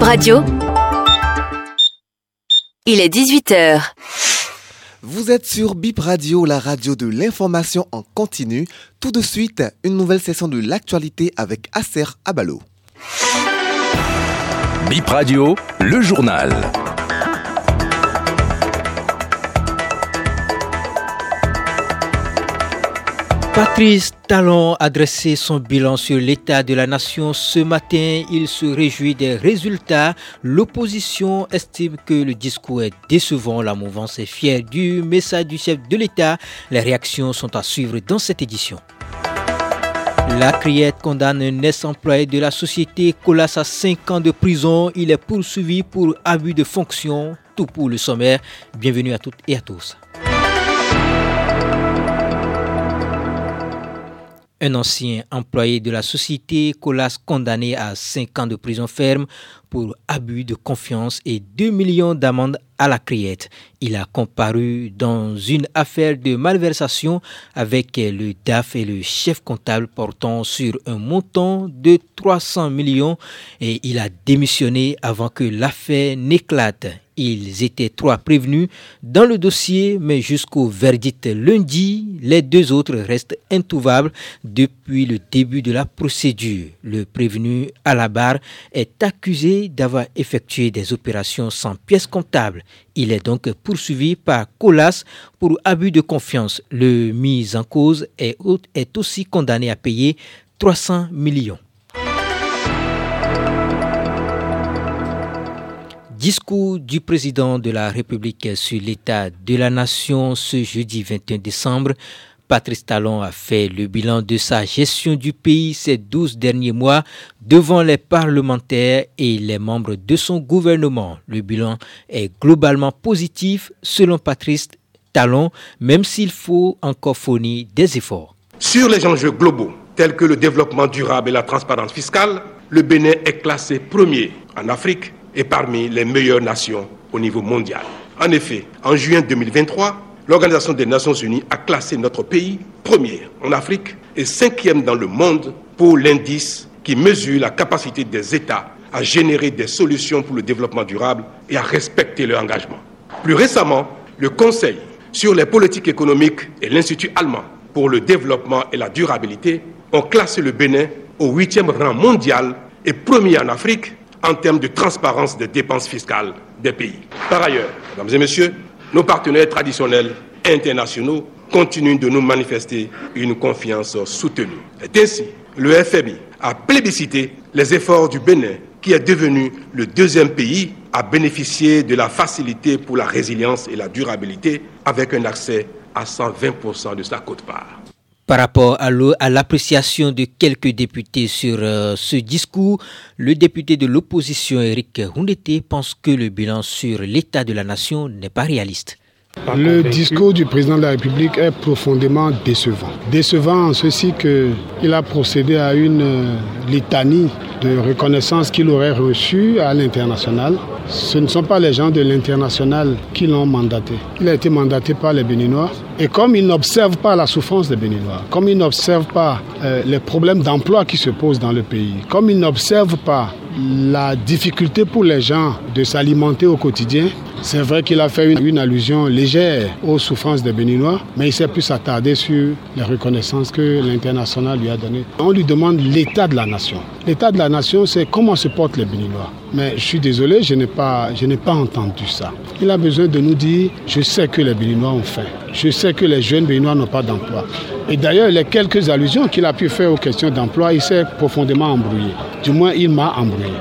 Bib Radio. Il est 18h. Vous êtes sur Bip Radio, la radio de l'information en continu. Tout de suite, une nouvelle session de l'actualité avec Acer Abalo. Bip Radio, le journal. Patrice Talon a dressé son bilan sur l'état de la nation ce matin. Il se réjouit des résultats. L'opposition estime que le discours est décevant. La mouvance est fière du message du chef de l'État. Les réactions sont à suivre dans cette édition. La Criette condamne un ex-employé de la société Colas à 5 ans de prison. Il est poursuivi pour abus de fonction. Tout pour le sommaire. Bienvenue à toutes et à tous. Un ancien employé de la société Colas condamné à 5 ans de prison ferme pour abus de confiance et 2 millions d'amendes à la criette. Il a comparu dans une affaire de malversation avec le DAF et le chef comptable portant sur un montant de 300 millions et il a démissionné avant que l'affaire n'éclate. Ils étaient trois prévenus dans le dossier, mais jusqu'au verdict lundi, les deux autres restent introuvables depuis le début de la procédure. Le prévenu à la barre est accusé d'avoir effectué des opérations sans pièces comptables. Il est donc poursuivi par Colas pour abus de confiance. Le mis en cause est, est aussi condamné à payer 300 millions. Discours du président de la République sur l'état de la nation ce jeudi 21 décembre. Patrice Talon a fait le bilan de sa gestion du pays ces 12 derniers mois devant les parlementaires et les membres de son gouvernement. Le bilan est globalement positif selon Patrice Talon, même s'il faut encore fournir des efforts. Sur les enjeux globaux tels que le développement durable et la transparence fiscale, le Bénin est classé premier en Afrique et parmi les meilleures nations au niveau mondial. En effet, en juin 2023, l'Organisation des Nations Unies a classé notre pays premier en Afrique et cinquième dans le monde pour l'indice qui mesure la capacité des États à générer des solutions pour le développement durable et à respecter leur engagement. Plus récemment, le Conseil sur les politiques économiques et l'Institut allemand pour le développement et la durabilité ont classé le Bénin au huitième rang mondial et premier en Afrique en termes de transparence des dépenses fiscales des pays. Par ailleurs, mesdames et messieurs, nos partenaires traditionnels internationaux continuent de nous manifester une confiance soutenue. Et ainsi, le FMI a plébiscité les efforts du Bénin, qui est devenu le deuxième pays à bénéficier de la facilité pour la résilience et la durabilité, avec un accès à 120% de sa quote-part. Par rapport à l'appréciation de quelques députés sur euh, ce discours, le député de l'opposition Eric Hundete pense que le bilan sur l'état de la nation n'est pas réaliste. Le discours du président de la République est profondément décevant. Décevant en ceci qu'il a procédé à une euh, litanie de reconnaissance qu'il aurait reçue à l'international. Ce ne sont pas les gens de l'international qui l'ont mandaté. Il a été mandaté par les Béninois. Et comme il n'observe pas la souffrance des Béninois, comme il n'observe pas euh, les problèmes d'emploi qui se posent dans le pays, comme il n'observe pas la difficulté pour les gens de s'alimenter au quotidien, c'est vrai qu'il a fait une, allusion légère aux souffrances des Béninois, mais il s'est plus attardé sur les reconnaissances que l'international lui a données. On lui demande l'état de la nation. L'état de la nation, c'est comment se portent les Béninois. Mais je suis désolé, je n'ai pas, je n'ai pas entendu ça. Il a besoin de nous dire, je sais que les Béninois ont faim. Je sais que les jeunes Béninois n'ont pas d'emploi. Et d'ailleurs, les quelques allusions qu'il a pu faire aux questions d'emploi, il s'est profondément embrouillé. Du moins, il m'a embrouillé.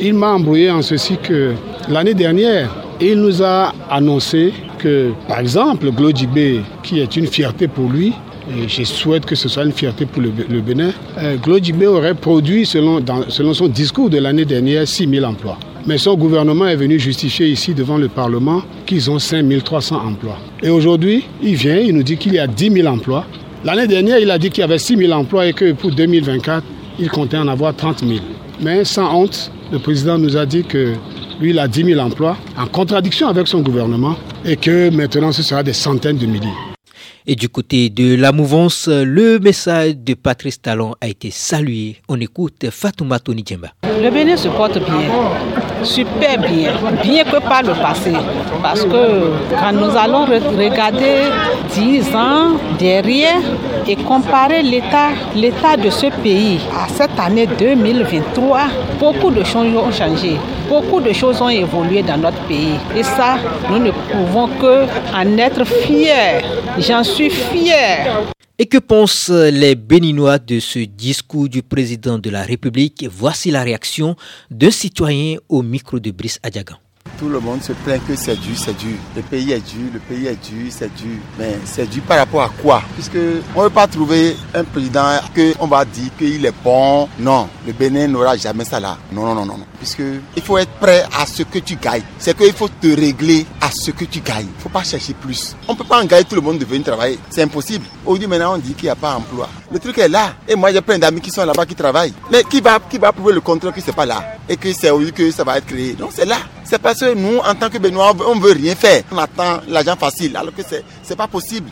Il m'a embrouillé en ceci que l'année dernière, il nous a annoncé que, par exemple, Glodjibé, qui est une fierté pour lui, et je souhaite que ce soit une fierté pour le, Bénin, euh, aurait produit, selon, selon son discours de l'année dernière, 6 000 emplois. Mais son gouvernement est venu justifier ici devant le Parlement qu'ils ont 5 300 emplois. Et aujourd'hui, il vient, il nous dit qu'il y a 10 000 emplois. L'année dernière, il a dit qu'il y avait 6 000 emplois et que pour 2024, il comptait en avoir 30 000. Mais sans honte, le président nous a dit que lui, il a 10 000 emplois, en contradiction avec son gouvernement, et que maintenant, ce sera des centaines de milliers. Et du côté de la mouvance, le message de Patrice Talon a été salué. On écoute Fatouma Tony Le Bénin se porte bien. Super bien, bien que par le passé. Parce que quand nous allons regarder 10 ans derrière et comparer l'état, de ce pays à cette année 2023, beaucoup de choses ont changé. Beaucoup de choses ont évolué dans notre pays. Et ça, nous ne pouvons que en être fiers. J'en suis fier. Et que pensent les Béninois de ce discours du président de la République? Voici la réaction d'un citoyen au micro de Brice Adjagan. Tout le monde se plaint que c'est dur, c'est dur. Le pays est dur, le pays est dur, c'est dur. Mais c'est dur par rapport à quoi? Puisque on ne veut pas trouver un président que on va dire qu'il est bon. Non, le Bénin n'aura jamais ça là. Non, non, non, non. Puisque il faut être prêt à ce que tu gagnes. C'est qu'il faut te régler à ce que tu gagnes. Il ne faut pas chercher plus. On ne peut pas engager tout le monde de venir travailler. C'est impossible. Aujourd'hui maintenant on dit qu'il n'y a pas d'emploi. Le truc est là. Et moi j'ai plein d'amis qui sont là-bas qui travaillent. Mais qui va, qui va prouver le contraire que c'est pas là? Et que c'est aujourd'hui que ça va être créé. Non, c'est là. C'est parce que nous, en tant que Benoît, on veut rien faire. On attend l'argent facile, alors que ce n'est pas possible.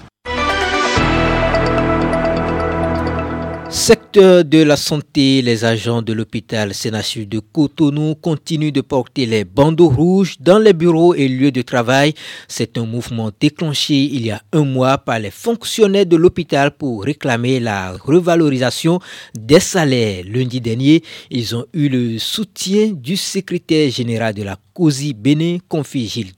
De la santé, les agents de l'hôpital Sénachus de Cotonou continuent de porter les bandeaux rouges dans les bureaux et lieux de travail. C'est un mouvement déclenché il y a un mois par les fonctionnaires de l'hôpital pour réclamer la revalorisation des salaires. Lundi dernier, ils ont eu le soutien du secrétaire général de la COSI Bénin, Confi Gilles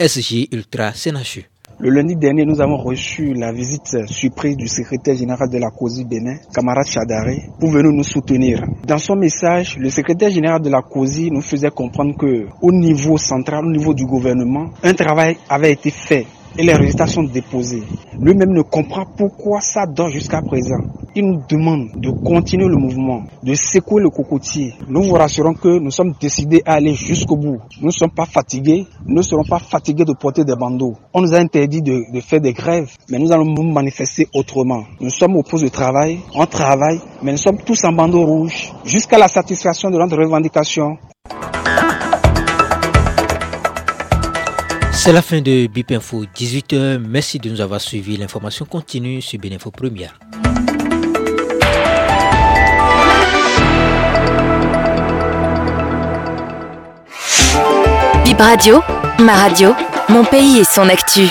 SG Ultra Sénachu. Le lundi dernier, nous avons reçu la visite surprise du secrétaire général de la COSI Bénin, camarade Chadare, pour venir nous soutenir. Dans son message, le secrétaire général de la COSI nous faisait comprendre que, au niveau central, au niveau du gouvernement, un travail avait été fait et les résultats sont déposés. Lui-même ne comprend pourquoi ça dort jusqu'à présent. Il nous demande de continuer le mouvement, de secouer le cocotier. Nous vous rassurons que nous sommes décidés à aller jusqu'au bout. Nous ne sommes pas fatigués, nous ne serons pas fatigués de porter des bandeaux. On nous a interdit de, faire des grèves, mais nous allons nous manifester autrement. Nous sommes au poste de travail, on travaille, mais nous sommes tous en bandeau rouge jusqu'à la satisfaction de notre revendication. C'est la fin de BIP Info 18h. Merci de nous avoir suivis. L'information continue sur Béninfo Première. Radio, ma radio, mon pays et son actu.